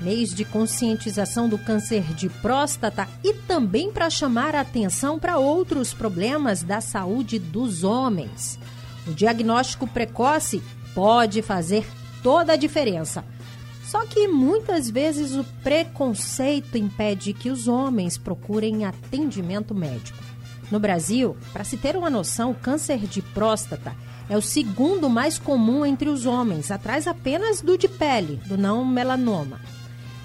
mês de conscientização do câncer de próstata e também para chamar a atenção para outros problemas da saúde dos homens. O diagnóstico precoce pode fazer toda a diferença. Só que muitas vezes o preconceito impede que os homens procurem atendimento médico. No Brasil, para se ter uma noção, o câncer de próstata é o segundo mais comum entre os homens, atrás apenas do de pele, do não melanoma.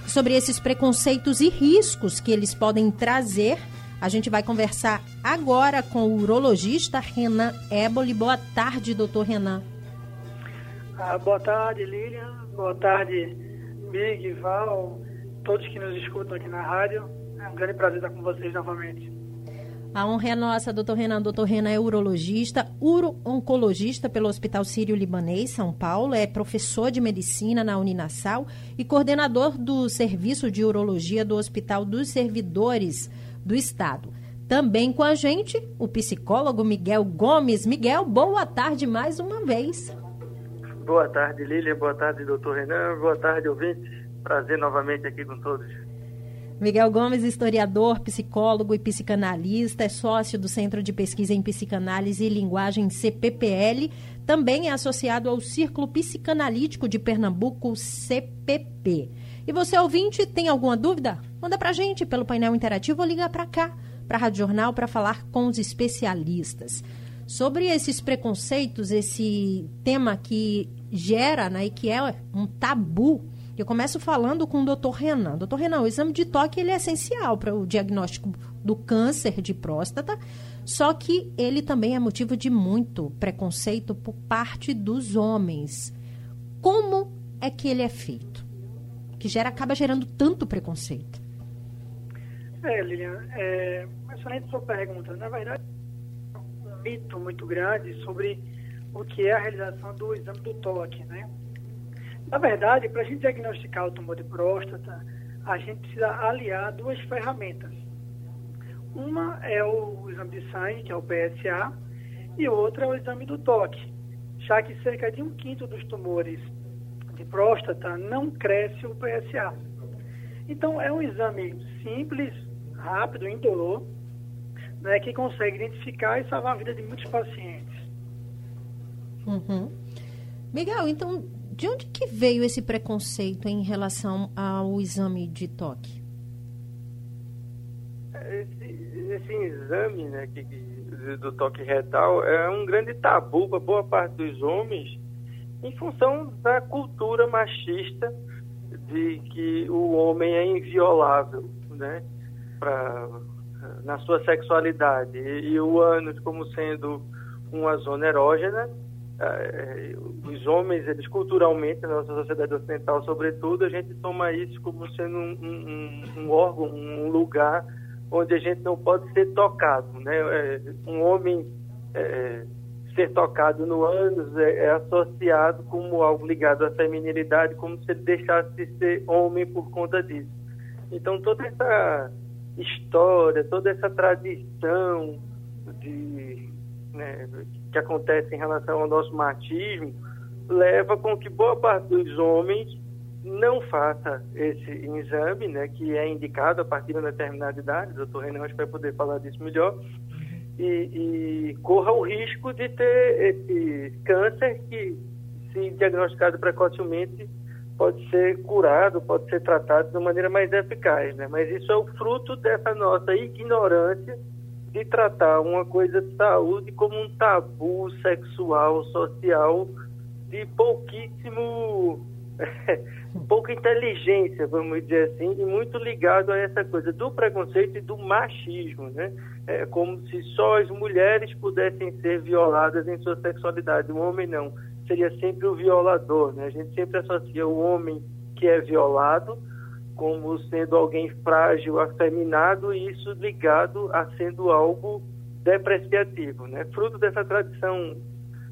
Sobre esses preconceitos e riscos que eles podem trazer, a gente vai conversar agora com o urologista Renan Éboli. Boa tarde, doutor Renan. Ah, boa tarde, Lilian. Boa tarde, Big, Val, todos que nos escutam aqui na rádio. É um grande prazer estar com vocês novamente. A honra é nossa, doutor Renan. Doutor Renan é urologista, uro-oncologista pelo Hospital Sírio-Libanês, São Paulo, é professor de medicina na Uninassal e coordenador do Serviço de Urologia do Hospital dos Servidores do Estado. Também com a gente, o psicólogo Miguel Gomes. Miguel, boa tarde mais uma vez. Boa tarde, Lília. Boa tarde, doutor Renan. Boa tarde, ouvintes. Prazer novamente aqui com todos. Miguel Gomes, historiador, psicólogo e psicanalista, é sócio do Centro de Pesquisa em Psicanálise e Linguagem CPPL, também é associado ao Círculo Psicanalítico de Pernambuco, CPP. E você, ouvinte, tem alguma dúvida? Manda pra gente pelo painel interativo ou liga para cá, para a Rádio Jornal, para falar com os especialistas. Sobre esses preconceitos, esse tema que gera né, e que é um tabu eu começo falando com o doutor Renan. Doutor Renan, o exame de toque ele é essencial para o diagnóstico do câncer de próstata, só que ele também é motivo de muito preconceito por parte dos homens. Como é que ele é feito? Que gera, acaba gerando tanto preconceito. É, Lilian, é, excelente sua pergunta. Na verdade, um mito muito grande sobre o que é a realização do exame do toque, né? Na verdade, para a gente diagnosticar o tumor de próstata, a gente precisa aliar duas ferramentas. Uma é o exame de sangue, que é o PSA, e outra é o exame do toque, já que cerca de um quinto dos tumores de próstata não cresce o PSA. Então, é um exame simples, rápido, indolor, né, que consegue identificar e salvar a vida de muitos pacientes. Uhum. Miguel, então, de onde que veio esse preconceito em relação ao exame de toque? Esse, esse exame né, que, do toque retal é um grande tabu para boa parte dos homens em função da cultura machista de que o homem é inviolável, né, pra, na sua sexualidade e, e o ânus como sendo uma zona erógena é, os homens, eles culturalmente, na nossa sociedade ocidental, sobretudo, a gente toma isso como sendo um, um, um órgão, um lugar onde a gente não pode ser tocado. Né? É, um homem é, ser tocado no ânus é, é, associado como algo ligado à feminilidade, como se ele deixasse de ser homem por conta disso. Então, toda essa história, toda essa tradição de né, que acontece em relação ao nosso machismo leva com que boa parte dos homens não faça esse exame, né, que é indicado a partir de uma determinada idade, o doutor Renan vai poder falar disso melhor, e, e, corra o risco de ter esse câncer que, se diagnosticado precocemente, pode ser curado, pode ser tratado de uma maneira mais eficaz, né? Mas isso é o fruto dessa nossa ignorância de tratar uma coisa de saúde como um tabu sexual, social, de pouquíssimo, pouca inteligência, vamos dizer assim, e muito ligado a essa coisa do preconceito e do machismo, né? É como se só as mulheres pudessem ser violadas em sua sexualidade, o homem não. Seria sempre o violador, né? A gente sempre associa o homem que é violado como sendo alguém frágil, afeminado, e isso ligado a sendo algo depreciativo, né? Fruto dessa tradição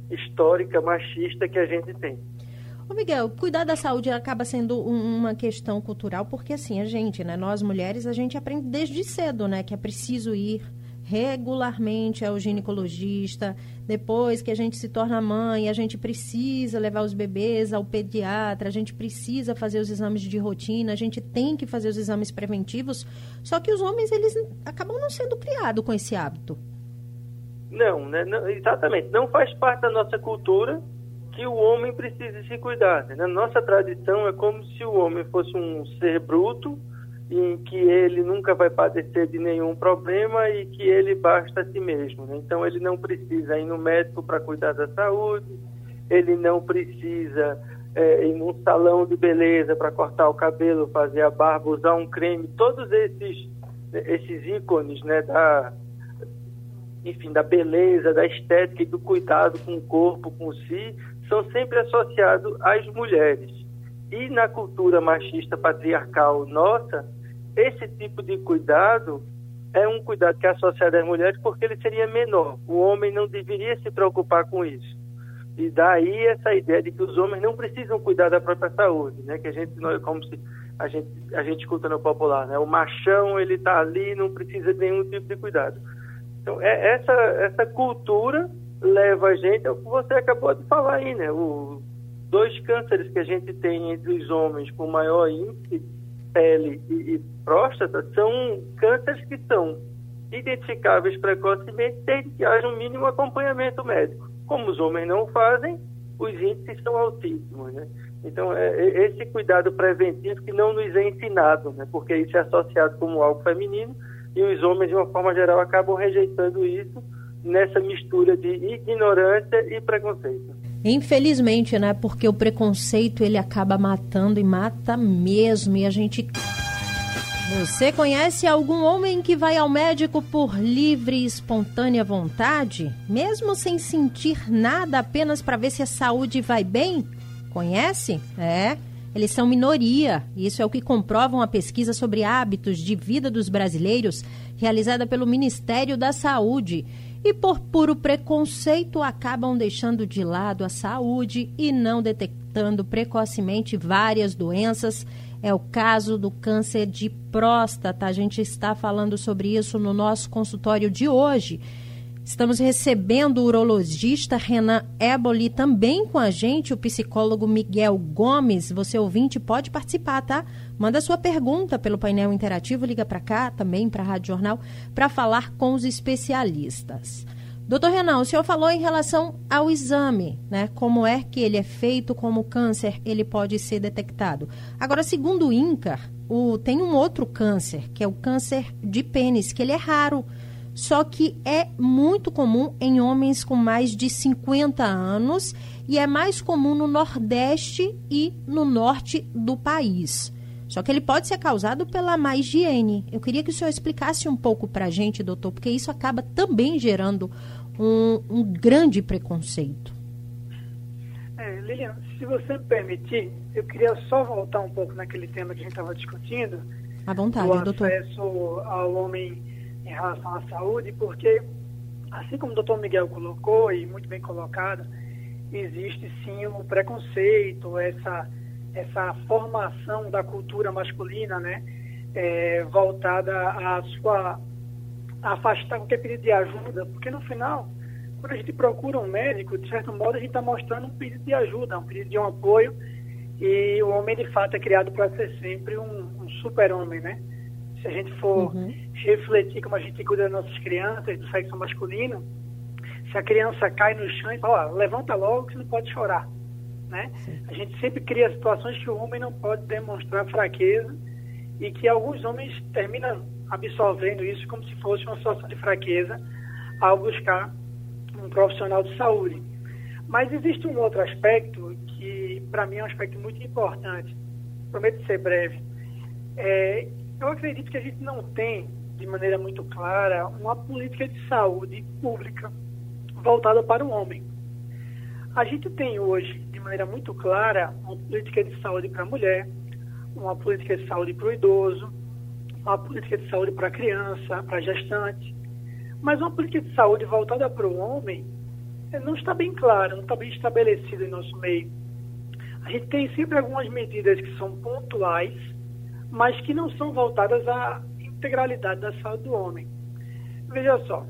histórica machista que a gente tem. Ô Miguel, cuidar da saúde acaba sendo uma questão cultural, porque assim, a gente, né, nós mulheres, a gente aprende desde cedo, né, que é preciso ir regularmente ao ginecologista, depois que a gente se torna mãe, a gente precisa levar os bebês ao pediatra, a gente precisa fazer os exames de rotina, a gente tem que fazer os exames preventivos, só que os homens, eles acabam não sendo criados com esse hábito. Não, né? Não, exatamente. Não faz parte da nossa cultura que o homem precise se cuidar. Né? Na nossa tradição é como se o homem fosse um ser bruto, em que ele nunca vai padecer de nenhum problema e que ele basta a si mesmo. Né? Então ele não precisa ir no médico para cuidar da saúde, ele não precisa é, ir num salão de beleza para cortar o cabelo, fazer a barba, usar um creme, todos esses esses ícones né, da, enfim, da beleza, da estética e do cuidado com o corpo, com si, são sempre associados às mulheres. E na cultura machista patriarcal nossa, esse tipo de cuidado é um cuidado que é associado às mulheres porque ele seria menor. O homem não deveria se preocupar com isso. E daí essa ideia de que os homens não precisam cuidar da própria saúde, né? Que a gente como se a gente a gente escuta no popular, né? O machão ele está ali, não precisa de nenhum tipo de cuidado. Então é essa essa cultura leva a gente ao que você acabou de falar aí, né? O, dois cânceres que a gente tem entre os homens com maior índice, pele e, e próstata, são cânceres que são identificáveis precocemente desde que haja um mínimo acompanhamento médico. Como os homens não fazem, os índices são altíssimos, né? Então, é, é esse cuidado preventivo que não nos é ensinado, né? Porque isso é associado como algo feminino e os homens, de uma forma geral, acabam rejeitando isso nessa mistura de ignorância e preconceito. Infelizmente, né? Porque o preconceito ele acaba matando e mata mesmo. E a gente. Você conhece algum homem que vai ao médico por livre e espontânea vontade, mesmo sem sentir nada, apenas para ver se a saúde vai bem? Conhece? É. Eles são minoria. Isso é o que comprova uma pesquisa sobre hábitos de vida dos brasileiros realizada pelo Ministério da Saúde e por puro preconceito acabam deixando de lado a saúde e não detectando precocemente várias doenças. É o caso do câncer de próstata. A gente está falando sobre isso no nosso consultório de hoje. Estamos recebendo o urologista Renan Eboli, também com a gente o psicólogo Miguel Gomes. Você ouvinte pode participar, tá? Manda sua pergunta pelo painel interativo, liga para cá, também para a Rádio Jornal, para falar com os especialistas. Doutor Renan, o senhor falou em relação ao exame, né? Como é que ele é feito, como o câncer ele pode ser detectado. Agora, segundo o INCAR, o, tem um outro câncer, que é o câncer de pênis, que ele é raro só que é muito comum em homens com mais de 50 anos e é mais comum no Nordeste e no Norte do país. Só que ele pode ser causado pela má higiene. Eu queria que o senhor explicasse um pouco para a gente, doutor, porque isso acaba também gerando um, um grande preconceito. É, Lilian, se você me permitir, eu queria só voltar um pouco naquele tema que a gente estava discutindo. À vontade, do doutor. acesso ao homem em relação à saúde, porque, assim como o doutor Miguel colocou, e muito bem colocado, existe sim o preconceito, essa, essa formação da cultura masculina, né, é, voltada à sua a afastar qualquer pedido de ajuda, porque no final, quando a gente procura um médico, de certo modo a gente está mostrando um pedido de ajuda, um pedido de um apoio, e o homem de fato é criado para ser sempre um, um super-homem, né? Se a gente for uhum. refletir como a gente cuida das nossas crianças, do sexo masculino, se a criança cai no chão e fala, ó, levanta logo que você não pode chorar. Né? A gente sempre cria situações que o homem não pode demonstrar fraqueza e que alguns homens terminam absorvendo isso como se fosse uma situação de fraqueza ao buscar um profissional de saúde. Mas existe um outro aspecto que, para mim, é um aspecto muito importante. Prometo ser breve. É, eu acredito que a gente não tem, de maneira muito clara, uma política de saúde pública voltada para o homem. A gente tem hoje, de maneira muito clara, uma política de saúde para a mulher, uma política de saúde para o idoso, uma política de saúde para a criança, para a gestante. Mas uma política de saúde voltada para o homem eh, não está bem clara, não está bem estabelecida em nosso meio. A gente tem sempre algumas medidas que são pontuais, mas que não são voltadas à integralidade da saúde do homem. Veja só,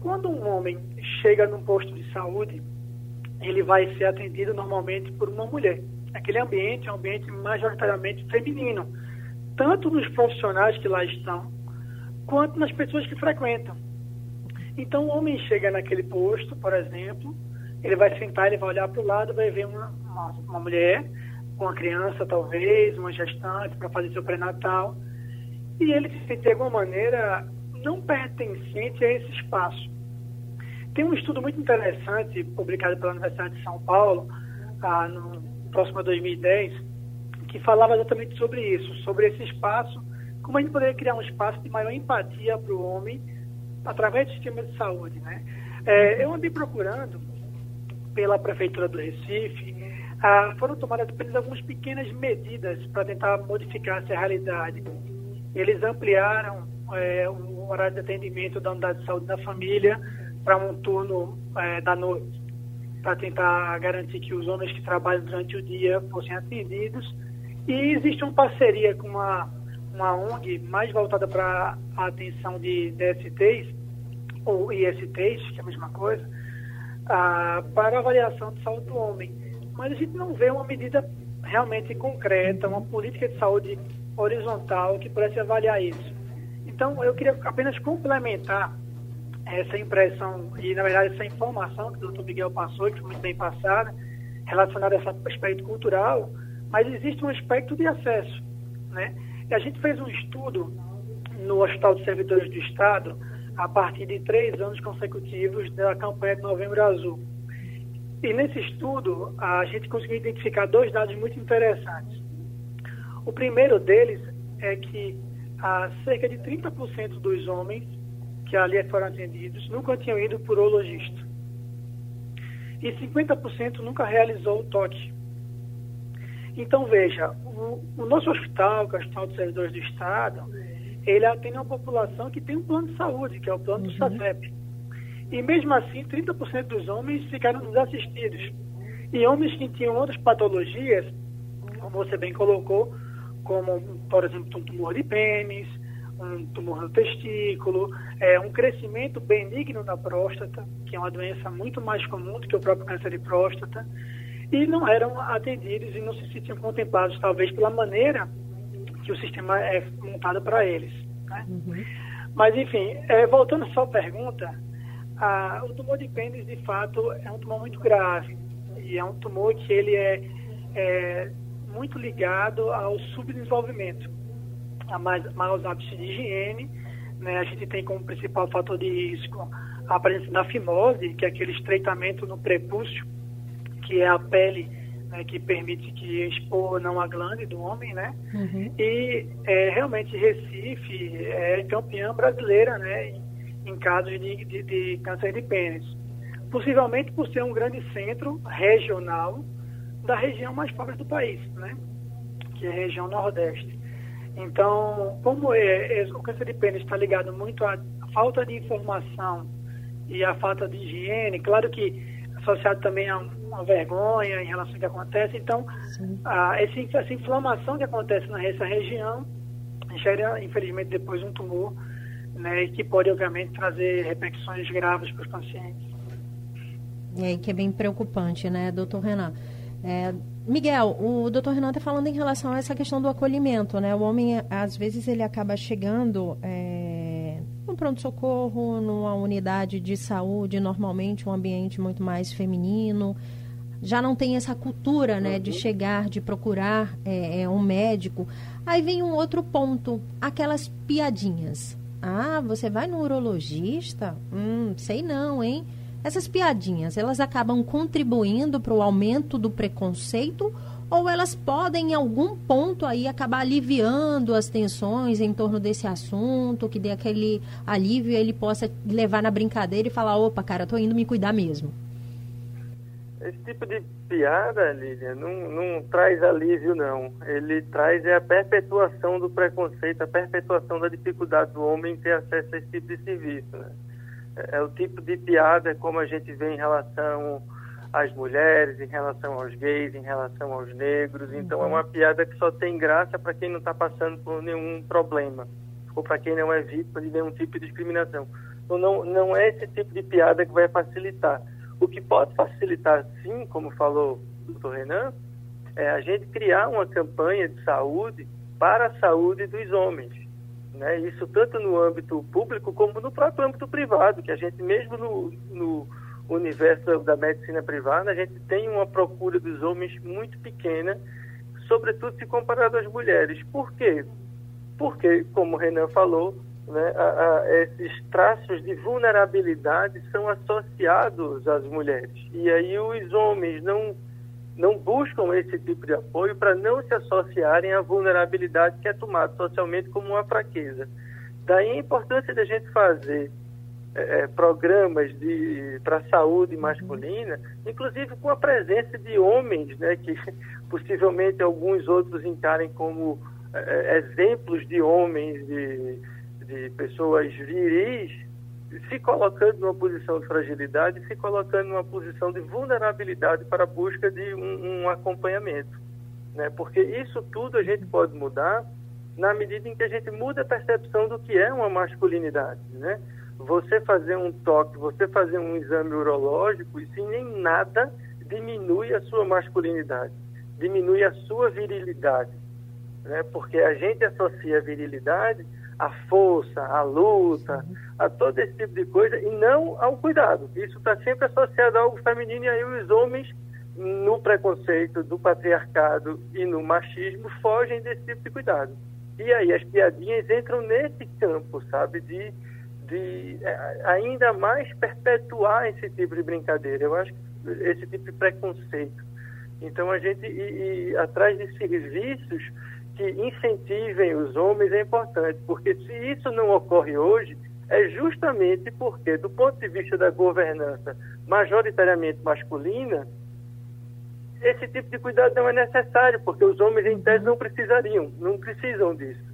quando um homem chega num posto de saúde, ele vai ser atendido normalmente por uma mulher. Aquele ambiente é um ambiente majoritariamente feminino, tanto nos profissionais que lá estão, quanto nas pessoas que frequentam. Então, o homem chega naquele posto, por exemplo, ele vai sentar, ele vai olhar para o lado, vai ver uma, uma, uma mulher, uma criança talvez, uma gestante para fazer seu pré-natal, e ele se de alguma maneira não pertencente a esse espaço. Tem um estudo muito interessante publicado pela Universidade de São Paulo, ah, no próximo a 2010, que falava exatamente sobre isso, sobre esse espaço, como a gente poderia criar um espaço de maior empatia para o homem através do sistema de saúde. Né? É, eu andei procurando pela Prefeitura do Recife, ah, foram tomadas apenas algumas pequenas medidas para tentar modificar essa realidade. Eles ampliaram é, o horário de atendimento da unidade de saúde da família para um turno é, da noite, para tentar garantir que os homens que trabalham durante o dia fossem atendidos. E existe uma parceria com uma, uma ONG mais voltada para a atenção de DSTs, ou ISTs, que é a mesma coisa, ah, para avaliação de saúde do homem. Mas a gente não vê uma medida realmente concreta, uma política de saúde horizontal que pudesse avaliar isso. Então, eu queria apenas complementar essa impressão e, na verdade, essa informação que o doutor Miguel passou, que foi muito bem passada, relacionada a esse aspecto cultural, mas existe um aspecto de acesso. Né? E a gente fez um estudo no Hospital de Servidores do Estado a partir de três anos consecutivos da campanha de Novembro Azul. E nesse estudo, a gente conseguiu identificar dois dados muito interessantes. O primeiro deles é que ah, cerca de 30% dos homens que ali foram atendidos nunca tinham ido por urologista. E 50% nunca realizou o toque. Então, veja, o, o, nosso hospital, que é o Hospital dos Servidores do Estado, ele atende uma população que tem um plano de saúde, que é o plano uhum. do SACEP. E mesmo assim, 30% dos homens ficaram desassistidos. E homens que tinham outras patologias, como você bem colocou, como, por exemplo, um tumor de pênis, um tumor no testículo, é, um crescimento benigno da próstata, que é uma doença muito mais comum do que o próprio câncer de próstata, e não eram atendidos e não se sentiam contemplados, talvez pela maneira que o sistema é montado para eles. Né? Uhum. Mas, enfim, é, voltando à sua pergunta, a, o tumor de pênis, de fato, é um tumor muito grave, e é um tumor que ele é, é muito ligado ao subdesenvolvimento, a mais, maus hábitos de higiene. Né? A gente tem como principal fator de risco a presença da fimose, que é aquele estreitamento no prepúcio, que é a pele né, que permite que expor não a glande do homem, né? Uhum. E é, realmente Recife é campeã brasileira, né? Em, casos de, de, de câncer de pênis. Possivelmente por ser um grande centro regional da região mais pobre do país, né? que é a região nordeste. Então, como é, é, o câncer de pênis está ligado muito à falta de informação e à falta de higiene, claro que associado também a uma vergonha em relação ao que acontece, então a, esse, essa inflamação que acontece nessa região gera, infelizmente, depois um tumor, né, que pode, obviamente, trazer repercussões graves para os pacientes. É, que é bem preocupante, né, doutor Renan? É, Miguel, o doutor Renan está falando em relação a essa questão do acolhimento, né? O homem, às vezes, ele acaba chegando é, no pronto-socorro, numa unidade de saúde, normalmente um ambiente muito mais feminino, já não tem essa cultura, né, de uhum. chegar, de procurar é, é, um médico. Aí vem um outro ponto, aquelas piadinhas. Ah, você vai no urologista? Hum, sei não, hein? Essas piadinhas, elas acabam contribuindo para o aumento do preconceito ou elas podem, em algum ponto, aí acabar aliviando as tensões em torno desse assunto, que dê aquele alívio e ele possa levar na brincadeira e falar, opa, cara, tô indo me cuidar mesmo? Esse tipo de piada, Lilian, não, não traz alívio, não. Ele traz é a perpetuação do preconceito, a perpetuação da dificuldade do homem em ter acesso a esse tipo de serviço. Né? É, é o tipo de piada como a gente vê em relação às mulheres, em relação aos gays, em relação aos negros. Então é uma piada que só tem graça para quem não está passando por nenhum problema ou para quem não é vítima de nenhum tipo de discriminação. Então não, não é esse tipo de piada que vai facilitar o que pode facilitar, sim, como falou o doutor Renan, é a gente criar uma campanha de saúde para a saúde dos homens. Né? Isso tanto no âmbito público como no próprio âmbito privado, que a gente mesmo no, no universo da medicina privada, a gente tem uma procura dos homens muito pequena, sobretudo se comparado às mulheres. Por quê? Porque, como o Renan falou, né, a, a, esses traços de vulnerabilidade são associados às mulheres. E aí os homens não, não buscam esse tipo de apoio para não se associarem à vulnerabilidade que é tomada socialmente como uma fraqueza. Daí a importância da gente fazer é, é programas para a saúde masculina, inclusive com a presença de homens, né, que possivelmente alguns outros encarem como é, é exemplos de homens, de de pessoas viris se colocando numa posição de fragilidade, se colocando numa posição de vulnerabilidade para a busca de um, um acompanhamento. Né? Porque isso tudo a gente pode mudar na medida em que a gente muda a percepção do que é uma masculinidade. Né? Você fazer um toque, você fazer um exame urológico, isso em nada diminui a sua masculinidade, diminui a sua virilidade. Né? Porque a gente associa a virilidade a força, a luta, a todo esse tipo de coisa, e não ao cuidado. Isso está sempre associado algo feminino, e aí os homens, no preconceito do patriarcado e no machismo, fogem desse tipo de cuidado. E aí as piadinhas entram nesse campo, sabe, de, de é, ainda mais perpetuar esse tipo de brincadeira. Eu acho que esse tipo de preconceito. Então a gente ir, ir atrás de serviços que incentivem os homens é importante, porque se isso não ocorre hoje, é justamente porque, do ponto de vista da governança majoritariamente masculina, esse tipo de cuidado não é necessário, porque os homens, em tese, não precisariam, não precisam disso.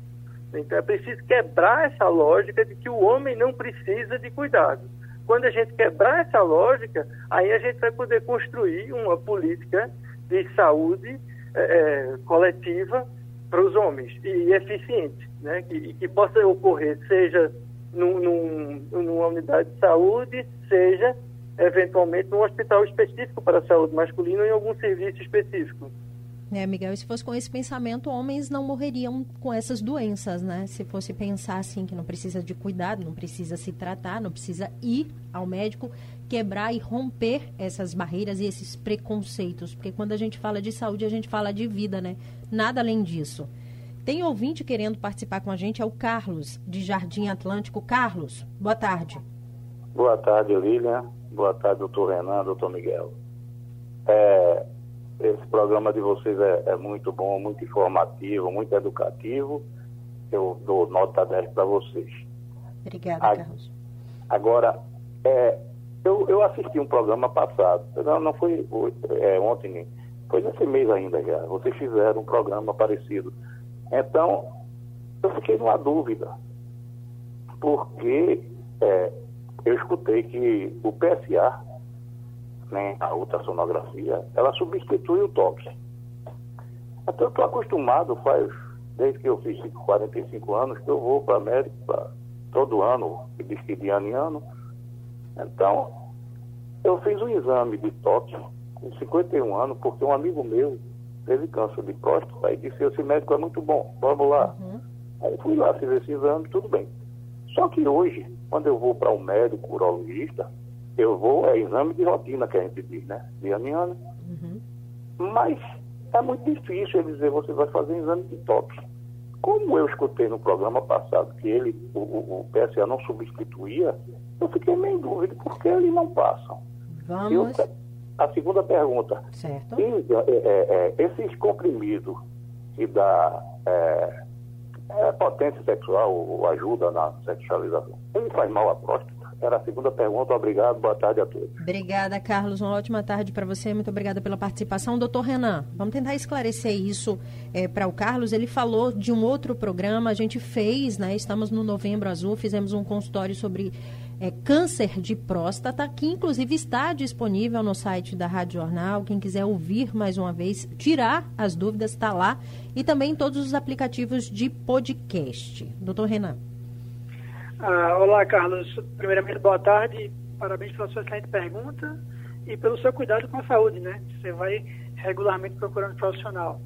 Então, é preciso quebrar essa lógica de que o homem não precisa de cuidado. Quando a gente quebrar essa lógica, aí a gente vai poder construir uma política de saúde é, coletiva para os homens e eficiente, né? Que, que possa ocorrer, seja num, num, numa unidade de saúde, seja eventualmente num hospital específico para a saúde masculina ou em algum serviço específico. É, Miguel, se fosse com esse pensamento, homens não morreriam com essas doenças, né? Se fosse pensar assim, que não precisa de cuidado, não precisa se tratar, não precisa ir ao médico, quebrar e romper essas barreiras e esses preconceitos. Porque quando a gente fala de saúde, a gente fala de vida, né? Nada além disso. Tem ouvinte querendo participar com a gente, é o Carlos, de Jardim Atlântico. Carlos, boa tarde. Boa tarde, Lilian. Boa tarde, doutor Renan, doutor Miguel. É, esse programa de vocês é, é, muito bom, muito informativo, muito educativo. Eu dou nota 10 para vocês. Obrigada, A, Carlos. Agora, é, eu, eu assisti um programa passado, não, não foi é, ontem, foi nesse mês ainda já. Vocês fizeram um programa parecido. Então, eu fiquei numa dúvida, porque é, eu escutei que o PSA né, a ultrassonografia, ela substitui o toque. Então eu estou acostumado, faz, desde que eu fiz 45 anos, que eu vou para a América todo ano, de ano em ano. Então, eu fiz um exame de toque com 51 anos, porque um amigo meu teve câncer de próstata e disse, esse médico é muito bom, vamos lá. Uhum. Aí fui lá, fiz esse exame, tudo bem. Só que hoje, quando eu vou para um médico urologista, eu vou, é exame de rotina que a gente diz, né? De ano em ano. Uhum. Mas é muito difícil ele dizer, você vai fazer exame de toque. Como eu escutei no programa passado que ele, o, o, PSA não substituía, eu fiquei meio em dúvida, por que eles não passam? Vamos. Eu, a segunda pergunta. Certo. E, é, é, é, esses comprimidos que dá é, é, potência sexual ou ajuda na sexualização, ele faz mal à próstata? Era a segunda pergunta. Obrigado. Boa tarde a todos. Obrigada, Carlos. Uma ótima tarde para você. Muito obrigada pela participação. Doutor Renan, vamos tentar esclarecer isso é, para o Carlos. Ele falou de um outro programa. A gente fez, né? Estamos no Novembro Azul, fizemos um consultório sobre é, câncer de próstata, que inclusive está disponível no site da Rádio Jornal. Quem quiser ouvir mais uma vez, tirar as dúvidas, está lá. E também todos os aplicativos de podcast. Doutor Renan. Ah, olá, Carlos. Primeiramente, boa tarde. Parabéns pela sua excelente pergunta e pelo seu cuidado com a saúde, né? Você vai regularmente procurando profissional.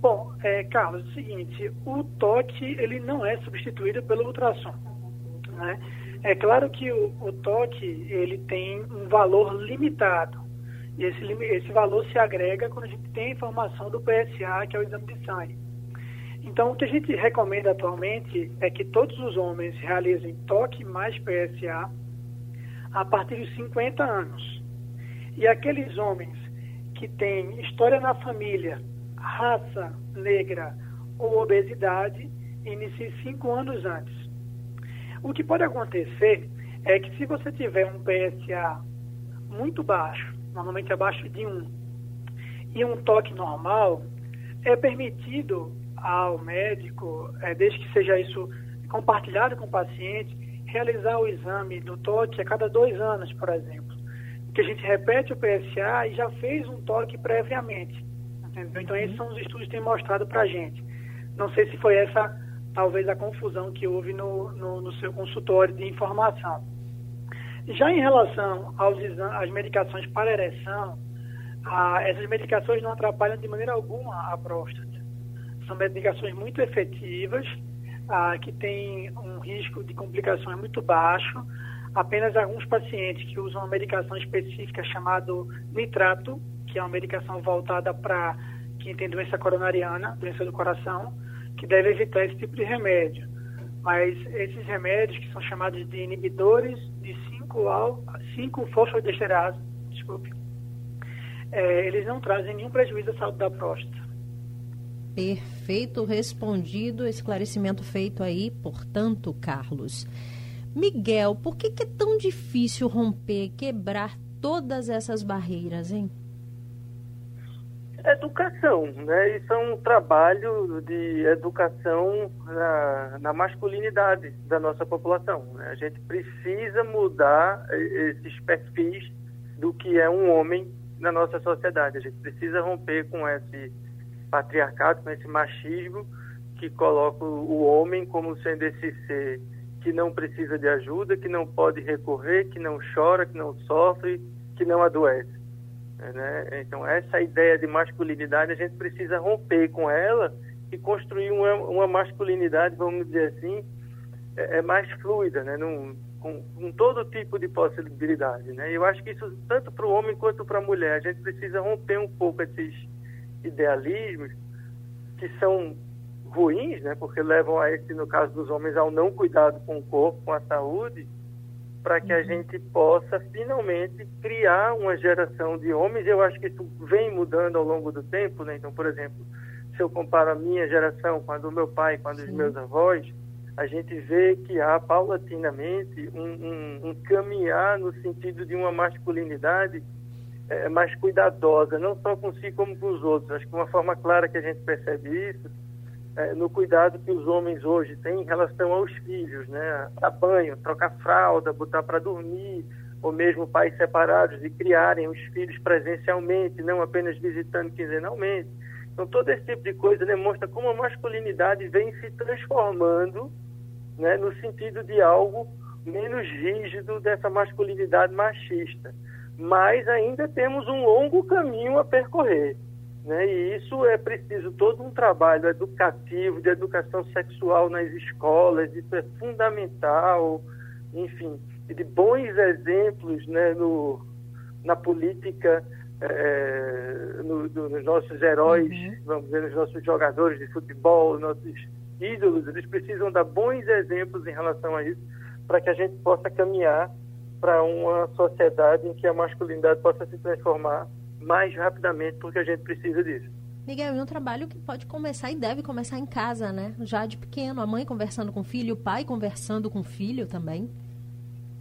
Bom, é, Carlos, é o seguinte, o toque ele não é substituído pelo ultrassom, né? É claro que o, o toque ele tem um valor limitado e esse, esse valor se agrega quando a gente tem a informação do PSA, que é o exame de sangue. Então, o que a gente recomenda atualmente é que todos os homens realizem toque mais PSA a partir dos 50 anos. E aqueles homens que têm história na família, raça negra ou obesidade, iniciem cinco anos antes. O que pode acontecer é que se você tiver um PSA muito baixo, normalmente abaixo de 1, e um toque normal, é permitido ao médico, é, desde que seja isso compartilhado com o paciente, realizar o exame do toque a cada dois anos, por exemplo. Que a gente repete o PSA e já fez um toque previamente. Entendeu? Então, esses são os estudos que têm mostrado para a gente. Não sei se foi essa, talvez, a confusão que houve no, no, no seu consultório de informação. Já em relação aos às medicações para ereção, essas medicações não atrapalham de maneira alguma a próstata. São medicações muito efetivas, ah, que têm um risco de complicações muito baixo. Apenas alguns pacientes que usam uma medicação específica chamada nitrato, que é uma medicação voltada para quem tem doença coronariana, doença do coração, que deve evitar esse tipo de remédio. Mas esses remédios, que são chamados de inibidores de 5-fosfodiesterase, desculpe, é, eles não trazem nenhum prejuízo à saúde da próstata. Perfeito, respondido, esclarecimento feito aí, portanto, Carlos. Miguel, por que, que é tão difícil romper, quebrar todas essas barreiras, hein? Educação, né? Isso é um trabalho de educação na, na masculinidade da nossa população. Né? A gente precisa mudar esses perfis do que é um homem na nossa sociedade. A gente precisa romper com esse patriarcado, com esse machismo que coloca o homem como sendo esse ser que não precisa de ajuda, que não pode recorrer, que não chora, que não sofre, que não adoece. Né? Então, essa ideia de masculinidade, a gente precisa romper com ela e construir uma, uma masculinidade, vamos dizer assim, é, é mais fluida, né? Num, com, com, todo tipo de possibilidade. Né? Eu acho que isso, tanto para o homem quanto para a mulher, a gente precisa romper um pouco esses idealismos que são ruins, né, porque levam a esse, no caso dos homens, ao não cuidado com o corpo, com a saúde, para que a uhum. gente possa finalmente criar uma geração de homens. Eu acho que isso vem mudando ao longo do tempo, né? Então, por exemplo, se eu comparo a minha geração com a do meu pai, com a dos Sim. meus avós, a gente vê que há paulatinamente um, um, um caminhar no sentido de uma masculinidade é, mais cuidadosa, não só consigo como com os outros. Acho que uma forma clara que a gente percebe isso é no cuidado que os homens hoje têm em relação aos filhos, né? Banho, trocar fralda, botar para dormir, ou mesmo pais separados e criarem os filhos presencialmente, não apenas visitando quinzenalmente. Então, todo esse tipo de coisa demonstra como a masculinidade vem se transformando né, no sentido de algo menos rígido dessa masculinidade machista mas ainda temos um longo caminho a percorrer. Né? E isso é preciso todo um trabalho educativo, de educação sexual nas escolas, isso é fundamental, enfim, e de bons exemplos né, no, na política, é, no, no, nos nossos heróis, uhum. vamos dizer, nos nossos jogadores de futebol, nossos ídolos, eles precisam dar bons exemplos em relação a isso, para que a gente possa caminhar para uma sociedade em que a masculinidade possa se transformar mais rapidamente, porque a gente precisa disso. Miguel, é um trabalho que pode começar e deve começar em casa, né? Já de pequeno, a mãe conversando com o filho, o pai conversando com o filho também.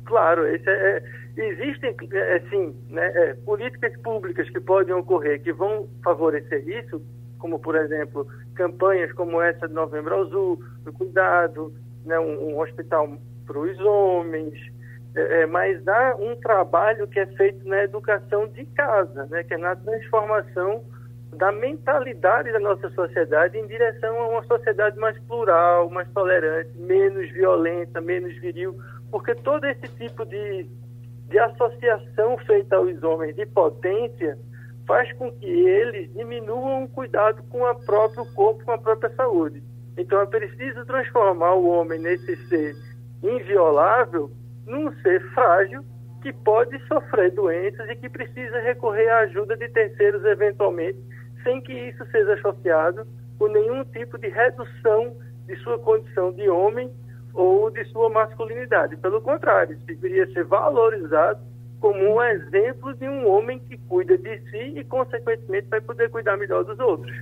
Claro, esse é, é existem é, sim, né, é, políticas públicas que podem ocorrer que vão favorecer isso, como por exemplo campanhas como essa de Novembro Azul, do cuidado, né, um, um hospital para os homens, é, é, mas há um trabalho que é feito na educação de casa, né, que é na transformação da mentalidade da nossa sociedade em direção a uma sociedade mais plural, mais tolerante, menos violenta, menos viril, porque todo esse tipo de, de associação feita aos homens de potência faz com que eles diminuam o cuidado com o próprio corpo, com a própria saúde. Então é preciso transformar o homem nesse ser inviolável num ser frágil que pode sofrer doenças e que precisa recorrer à ajuda de terceiros eventualmente, sem que isso seja associado com nenhum tipo de redução de sua condição de homem ou de sua masculinidade. Pelo contrário, deveria ser valorizado como um exemplo de um homem que cuida de si e, consequentemente, vai poder cuidar melhor dos outros.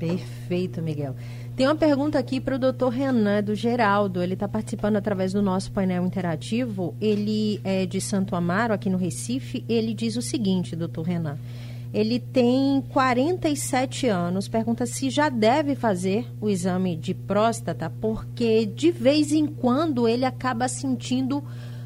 Perfeito, Miguel. Tem uma pergunta aqui para o doutor Renan, do Geraldo. Ele está participando através do nosso painel interativo. Ele é de Santo Amaro, aqui no Recife. Ele diz o seguinte, doutor Renan. Ele tem 47 anos. Pergunta se já deve fazer o exame de próstata, porque de vez em quando ele acaba sentindo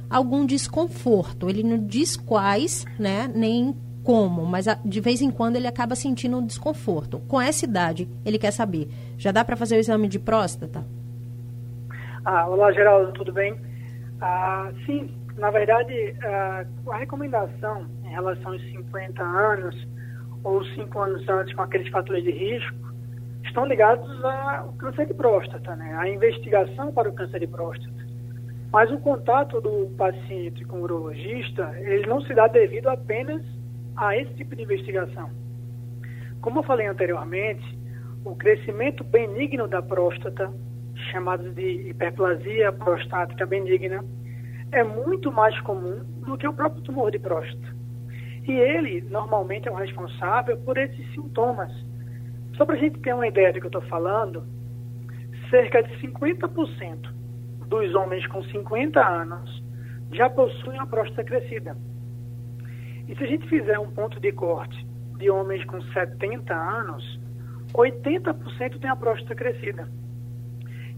algum desconforto. Ele não diz quais, né? Nem como, mas de vez em quando ele acaba sentindo um desconforto. Com essa idade, ele quer saber: já dá para fazer o exame de próstata? Ah, olá, Geraldo, tudo bem? Ah, sim, na verdade, ah, a recomendação em relação aos 50 anos ou 5 anos antes com aqueles fatores de risco estão ligados ao câncer de próstata, né? a investigação para o câncer de próstata. Mas o contato do paciente com o urologista, ele não se dá devido apenas a esse tipo de investigação. Como eu falei anteriormente, o crescimento benigno da próstata, chamado de hiperplasia prostática benigna, é muito mais comum do que o próprio tumor de próstata. E ele, normalmente, é o responsável por esses sintomas. Só para a gente ter uma ideia do que eu estou falando, cerca de 50% dos homens com 50 anos já possuem a próstata crescida. E se a gente fizer um ponto de corte de homens com 70 anos, 80% tem a próstata crescida.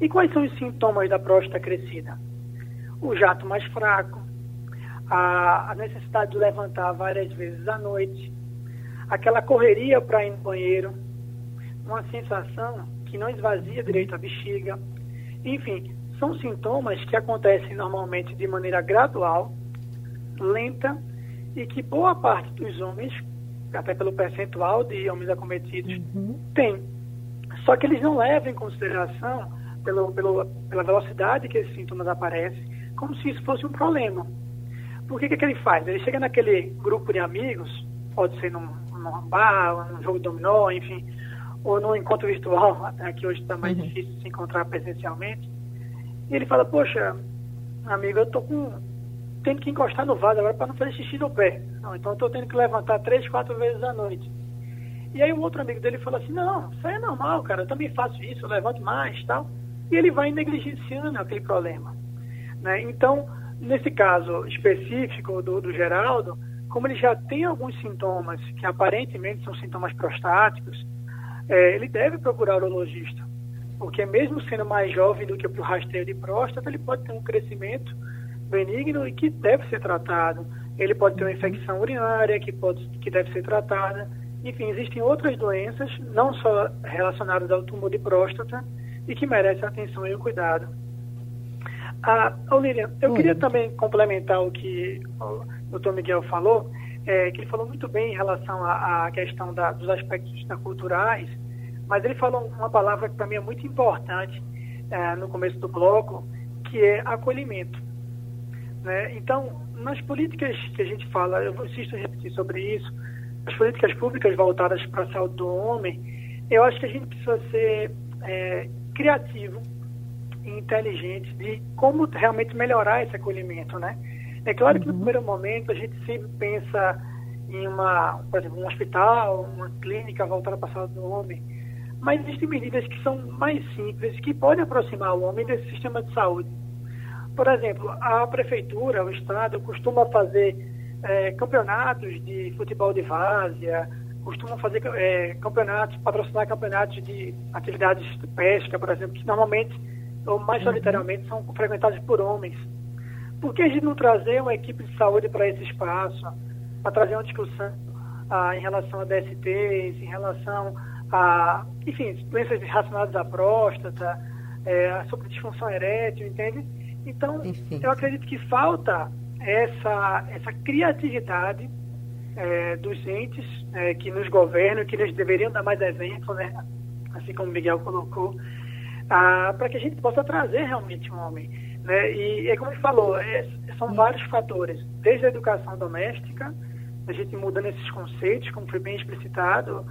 E quais são os sintomas da próstata crescida? O jato mais fraco, a, necessidade de levantar várias vezes à noite, aquela correria para ir no banheiro, uma sensação que não esvazia direito a bexiga. Enfim, são sintomas que acontecem normalmente de maneira gradual, lenta e que boa parte dos homens, até pelo percentual de homens acometidos, uhum. tem. Só que eles não levam em consideração, pelo, pelo, pela velocidade que esses sintomas aparecem, como se isso fosse um problema. Por que, que, que ele faz? Ele chega naquele grupo de amigos, pode ser num, num bar, num jogo de dominó, enfim, ou num encontro virtual, até que hoje está mais uhum. difícil se encontrar presencialmente, e ele fala, poxa, amigo, eu tô com tendo que encostar no vaso agora para não fazer xixi no pé. Não, então estou tendo que levantar três, quatro vezes à noite. E aí um outro amigo dele falou assim, não, isso aí é normal, cara, eu também faço isso, eu levanto mais tal. E ele vai negligenciando aquele problema. Né? Então, nesse caso específico do, do Geraldo, como ele já tem alguns sintomas que aparentemente são sintomas prostáticos, é, ele deve procurar o urologista. Porque mesmo sendo mais jovem do que o rastreio de próstata, ele pode ter um crescimento benigno e que deve ser tratado. Ele pode ter uma infecção urinária que, pode, que deve ser tratada. Enfim, existem outras doenças, não só relacionadas ao tumor de próstata, e que merecem atenção e o cuidado. Ah, Olívia, eu queria também complementar o que o doutor Miguel falou, é, que ele falou muito bem em relação à, à questão da, dos aspectos culturais, mas ele falou uma palavra que para mim é muito importante é, no começo do bloco, que é acolhimento. Né? Então, nas políticas que a gente fala, eu insisto em repetir sobre isso, as políticas públicas voltadas para a saúde do homem, eu acho que a gente precisa ser é, criativo e inteligente de como realmente melhorar esse acolhimento, né? É claro que no uhum. primeiro momento a gente sempre pensa em uma, por exemplo, um hospital, uma clínica voltada para a saúde do homem, mas existem medidas que são mais simples, que podem aproximar o homem desse sistema de saúde Por exemplo, a prefeitura, o Estado, costuma fazer é, campeonatos de futebol de várzea, costumam fazer é, campeonatos, patrocinar campeonatos de atividades de pesca, por exemplo, que normalmente, ou mais solitariamente, uhum. são frequentados por homens. Por que a gente não trazer uma equipe de saúde para esse espaço, para trazer uma discussão ah, em relação a DSTs, em relação a, enfim, doenças relacionadas à próstata, é, sobre disfunção erétil, entende? Então, eu acredito que falta essa, essa criatividade é, dos entes é, que nos governam, que eles deveriam dar mais exemplo, né? assim como o Miguel colocou, ah, para que a gente possa trazer realmente um homem. Né? E é como ele falou, é, são vários fatores, desde a educação doméstica, a gente mudando esses conceitos, como foi bem explicitado,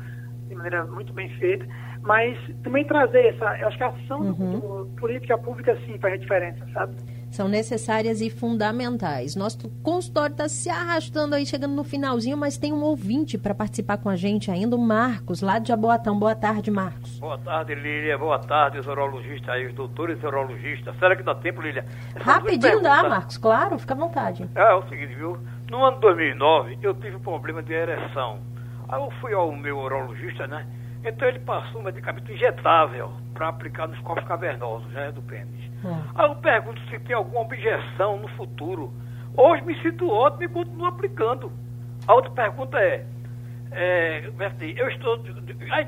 de maneira muito bem feita, mas também trazer essa, eu acho que a ação uhum. do, política pública sim faz a diferença, sabe? São necessárias e fundamentais. Nosso consultório está se arrastando aí, chegando no finalzinho, mas tem um ouvinte para participar com a gente ainda, o Marcos, lá de Jaboatão. Boa tarde, Marcos. Boa tarde, Lília. Boa tarde, os urologistas aí, os doutores urologistas. Será que dá tempo, Lília? Rapidinho dá, Marcos, claro, fica à vontade. É, é o seguinte, viu? No ano 2009, eu tive um problema de ereção. Aí eu fui ao meu urologista, né? Então ele passou um medicamento injetável para aplicar nos corpos cavernosos né, do pênis. É. Aí eu pergunto se tem alguma objeção no futuro. Hoje me sinto ótimo e continuo aplicando. A outra pergunta é, é eu estou,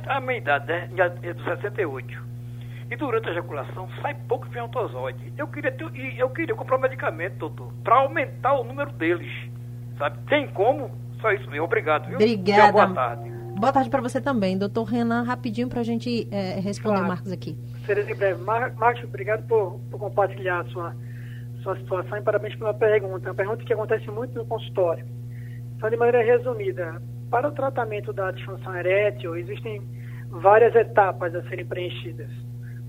a minha idade né, é de 68. E durante a ejaculação sai pouco espermatozoide. Eu queria, ter, eu queria comprar um medicamento, doutor, para aumentar o número deles. Sabe? Tem como? Só isso mesmo. Obrigado. Viu? Obrigada. Boa tarde. Boa tarde para você também. Doutor Renan, rapidinho para a gente é, responder claro. o Marcos aqui. Serei breve. Mar Marcos, obrigado por, por compartilhar a sua, sua situação e parabéns pela pergunta. É uma pergunta que acontece muito no consultório. Então, de maneira resumida, para o tratamento da disfunção erétil, existem várias etapas a serem preenchidas.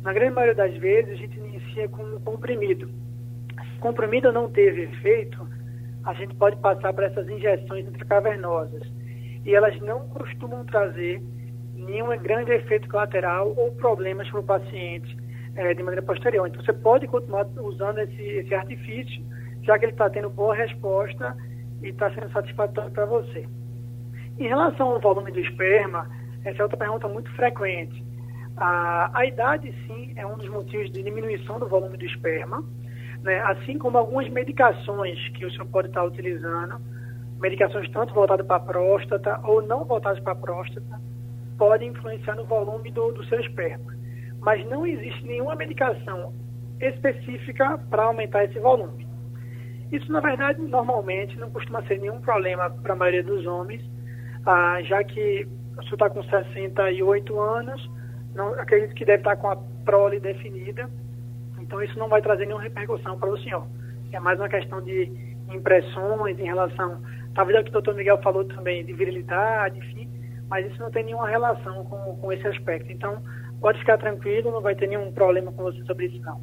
Na grande maioria das vezes, a gente inicia com um comprimido. Se o comprimido não teve efeito, a gente pode passar para essas injeções intracavernosas e elas não costumam trazer nenhum grande efeito colateral ou problemas para o paciente é, de maneira posterior. Então, você pode continuar usando esse, esse artifício, já que ele está tendo boa resposta e está sendo satisfatório para você. Em relação ao volume do esperma, essa é outra pergunta muito frequente. A, a idade, sim, é um dos motivos de diminuição do volume do esperma, né? assim como algumas medicações que o senhor pode estar utilizando, medicações tanto voltadas para a próstata ou não voltadas para a próstata, podem influenciar no volume do, do seu esperma. Mas não existe nenhuma medicação específica para aumentar esse volume. Isso, na verdade, normalmente não costuma ser nenhum problema para a maioria dos homens, ah, já que senhor está com 68 anos, não, acredito que deve estar com a prole definida, então isso não vai trazer nenhuma repercussão para o senhor. É mais uma questão de impressões em relação Talvez é o que o doutor Miguel falou também, de virilidade, enfim, mas isso não tem nenhuma relação com, com esse aspecto. Então, pode ficar tranquilo, não vai ter nenhum problema com você sobre isso, não.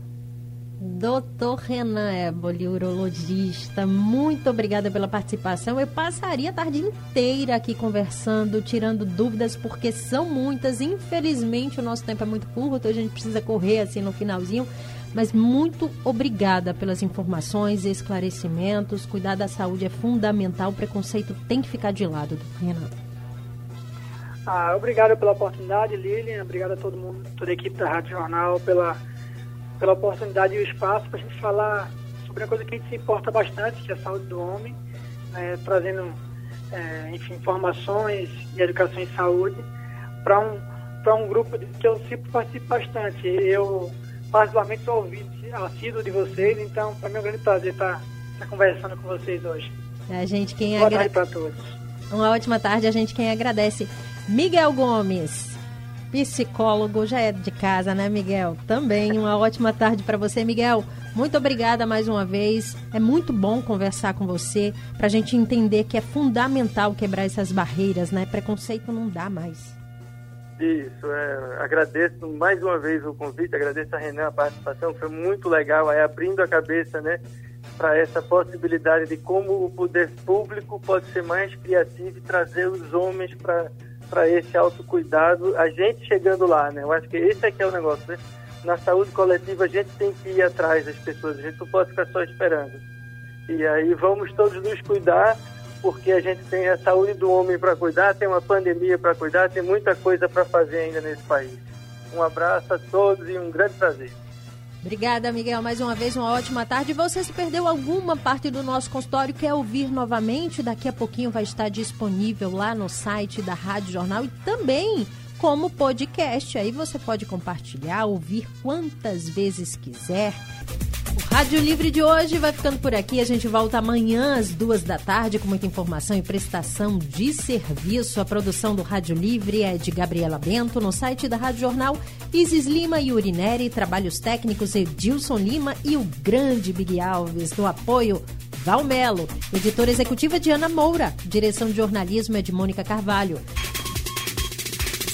Doutor Renan Éboli, urologista, muito obrigada pela participação. Eu passaria a tarde inteira aqui conversando, tirando dúvidas, porque são muitas. Infelizmente, o nosso tempo é muito curto, a gente precisa correr assim no finalzinho. Mas muito obrigada pelas informações e esclarecimentos. Cuidar da saúde é fundamental. O preconceito tem que ficar de lado, Renan. Ah, obrigado pela oportunidade, Lilian. Obrigado a todo mundo, toda a equipe da Rádio Jornal pela, pela oportunidade e o espaço para a gente falar sobre uma coisa que a gente se importa bastante, que é a saúde do homem, né, trazendo, é, enfim, informações de educação em saúde para um, um grupo que eu sempre participo bastante. Eu particularmente sou ouvinte assíduo de vocês, então para mim é um grande prazer estar, estar conversando com vocês hoje. A gente quem Boa agra... tarde para todos. Uma ótima tarde, a gente quem agradece. Miguel Gomes, psicólogo, já é de casa, né, Miguel? Também uma ótima tarde para você, Miguel. Muito obrigada mais uma vez. É muito bom conversar com você para a gente entender que é fundamental quebrar essas barreiras, né? Preconceito não dá mais. Isso, é, agradeço mais uma vez o convite, agradeço a Renan a participação, foi muito legal, aí abrindo a cabeça, né, para essa possibilidade de como o poder público pode ser mais criativo e trazer os homens para para esse autocuidado, a gente chegando lá, né? Eu acho que esse é é o negócio, né? na saúde coletiva a gente tem que ir atrás das pessoas, a gente não pode ficar só esperando. E aí vamos todos nos cuidar, porque a gente tem a saúde do homem para cuidar, tem uma pandemia para cuidar, tem muita coisa para fazer ainda nesse país. Um abraço a todos e um grande prazer. Obrigada, Miguel. Mais uma vez, uma ótima tarde. Você se perdeu alguma parte do nosso consultório, quer ouvir novamente? Daqui a pouquinho vai estar disponível lá no site da Rádio Jornal e também como podcast. Aí você pode compartilhar, ouvir quantas vezes quiser. O Rádio Livre de hoje vai ficando por aqui. A gente volta amanhã às duas da tarde com muita informação e prestação de serviço. A produção do Rádio Livre é de Gabriela Bento. No site da Rádio Jornal, Isis Lima e Urineri. Trabalhos técnicos Edilson Lima e o grande Big Alves. No apoio, Valmelo. Editora executiva Diana Moura. Direção de jornalismo é de Mônica Carvalho.